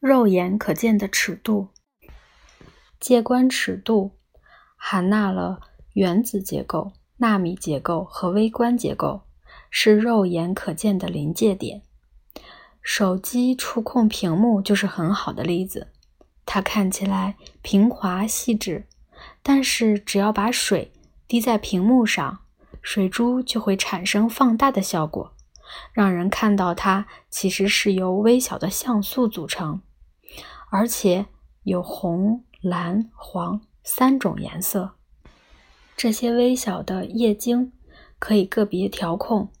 肉眼可见的尺度。介观尺度含纳了原子结构、纳米结构和微观结构，是肉眼可见的临界点。手机触控屏幕就是很好的例子，它看起来平滑细致，但是只要把水滴在屏幕上，水珠就会产生放大的效果，让人看到它其实是由微小的像素组成，而且有红。蓝、黄三种颜色，这些微小的液晶可以个别调控，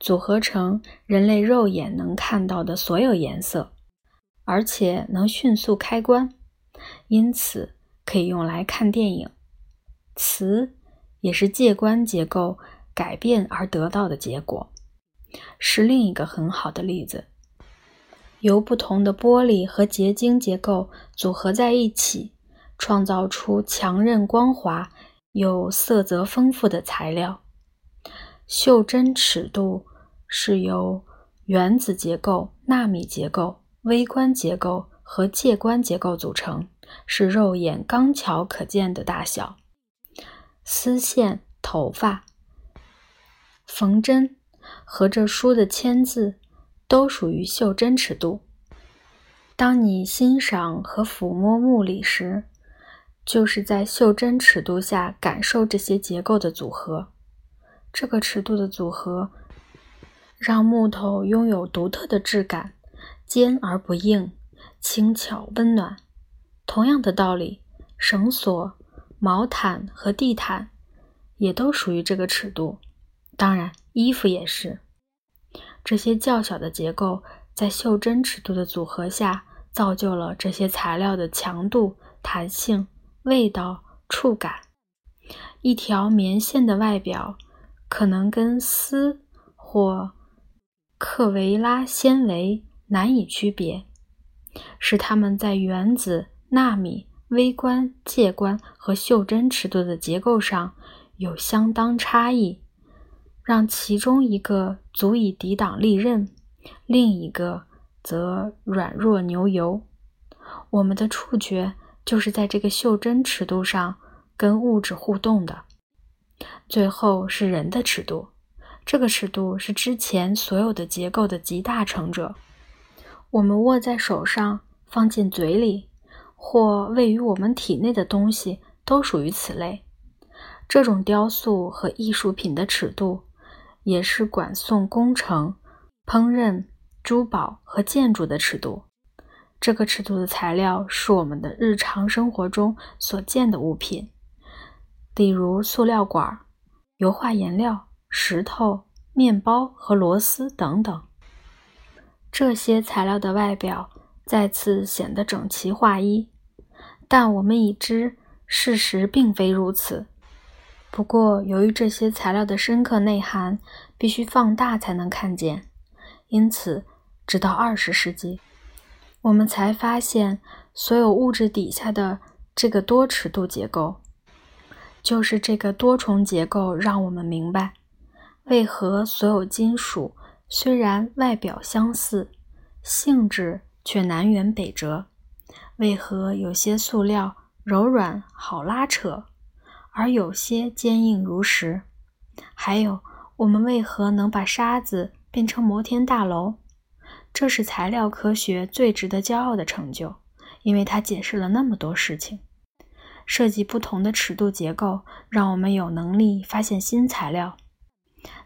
组合成人类肉眼能看到的所有颜色，而且能迅速开关，因此可以用来看电影。磁也是介观结构改变而得到的结果，是另一个很好的例子。由不同的玻璃和结晶结构组合在一起。创造出强韧、光滑又色泽丰富的材料。袖珍尺度是由原子结构、纳米结构、微观结构和介观结构组成，是肉眼刚巧可见的大小。丝线、头发、缝针和这书的签字都属于袖珍尺度。当你欣赏和抚摸木里时，就是在袖珍尺度下感受这些结构的组合。这个尺度的组合让木头拥有独特的质感，坚而不硬，轻巧温暖。同样的道理，绳索、毛毯和地毯也都属于这个尺度。当然，衣服也是。这些较小的结构在袖珍尺度的组合下，造就了这些材料的强度、弹性。味道、触感，一条棉线的外表可能跟丝或克维拉纤维难以区别，使它们在原子、纳米、微观、介观和袖珍尺度的结构上有相当差异，让其中一个足以抵挡利刃，另一个则软若牛油。我们的触觉。就是在这个袖珍尺度上跟物质互动的。最后是人的尺度，这个尺度是之前所有的结构的集大成者。我们握在手上、放进嘴里或位于我们体内的东西，都属于此类。这种雕塑和艺术品的尺度，也是管送工程、烹饪、珠宝和建筑的尺度。这个尺度的材料是我们的日常生活中所见的物品，例如塑料管、油画颜料、石头、面包和螺丝等等。这些材料的外表再次显得整齐划一，但我们已知事实并非如此。不过，由于这些材料的深刻内涵必须放大才能看见，因此直到二十世纪。我们才发现，所有物质底下的这个多尺度结构，就是这个多重结构，让我们明白，为何所有金属虽然外表相似，性质却南辕北辙；为何有些塑料柔软好拉扯，而有些坚硬如石；还有，我们为何能把沙子变成摩天大楼？这是材料科学最值得骄傲的成就，因为它解释了那么多事情。设计不同的尺度结构，让我们有能力发现新材料。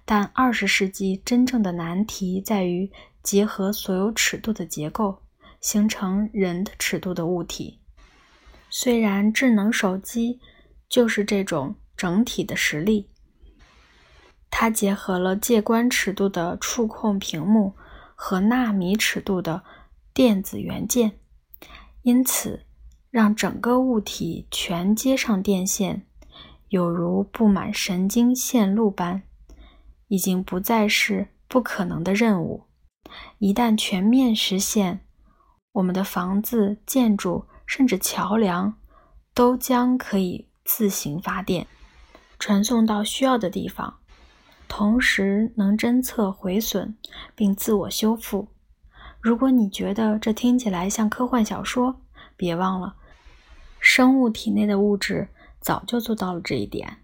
但二十世纪真正的难题在于结合所有尺度的结构，形成人的尺度的物体。虽然智能手机就是这种整体的实力，它结合了介观尺度的触控屏幕。和纳米尺度的电子元件，因此让整个物体全接上电线，有如布满神经线路般，已经不再是不可能的任务。一旦全面实现，我们的房子、建筑甚至桥梁都将可以自行发电，传送到需要的地方。同时能侦测毁损并自我修复，如果你觉得这听起来像科幻小说，别忘了，生物体内的物质早就做到了这一点。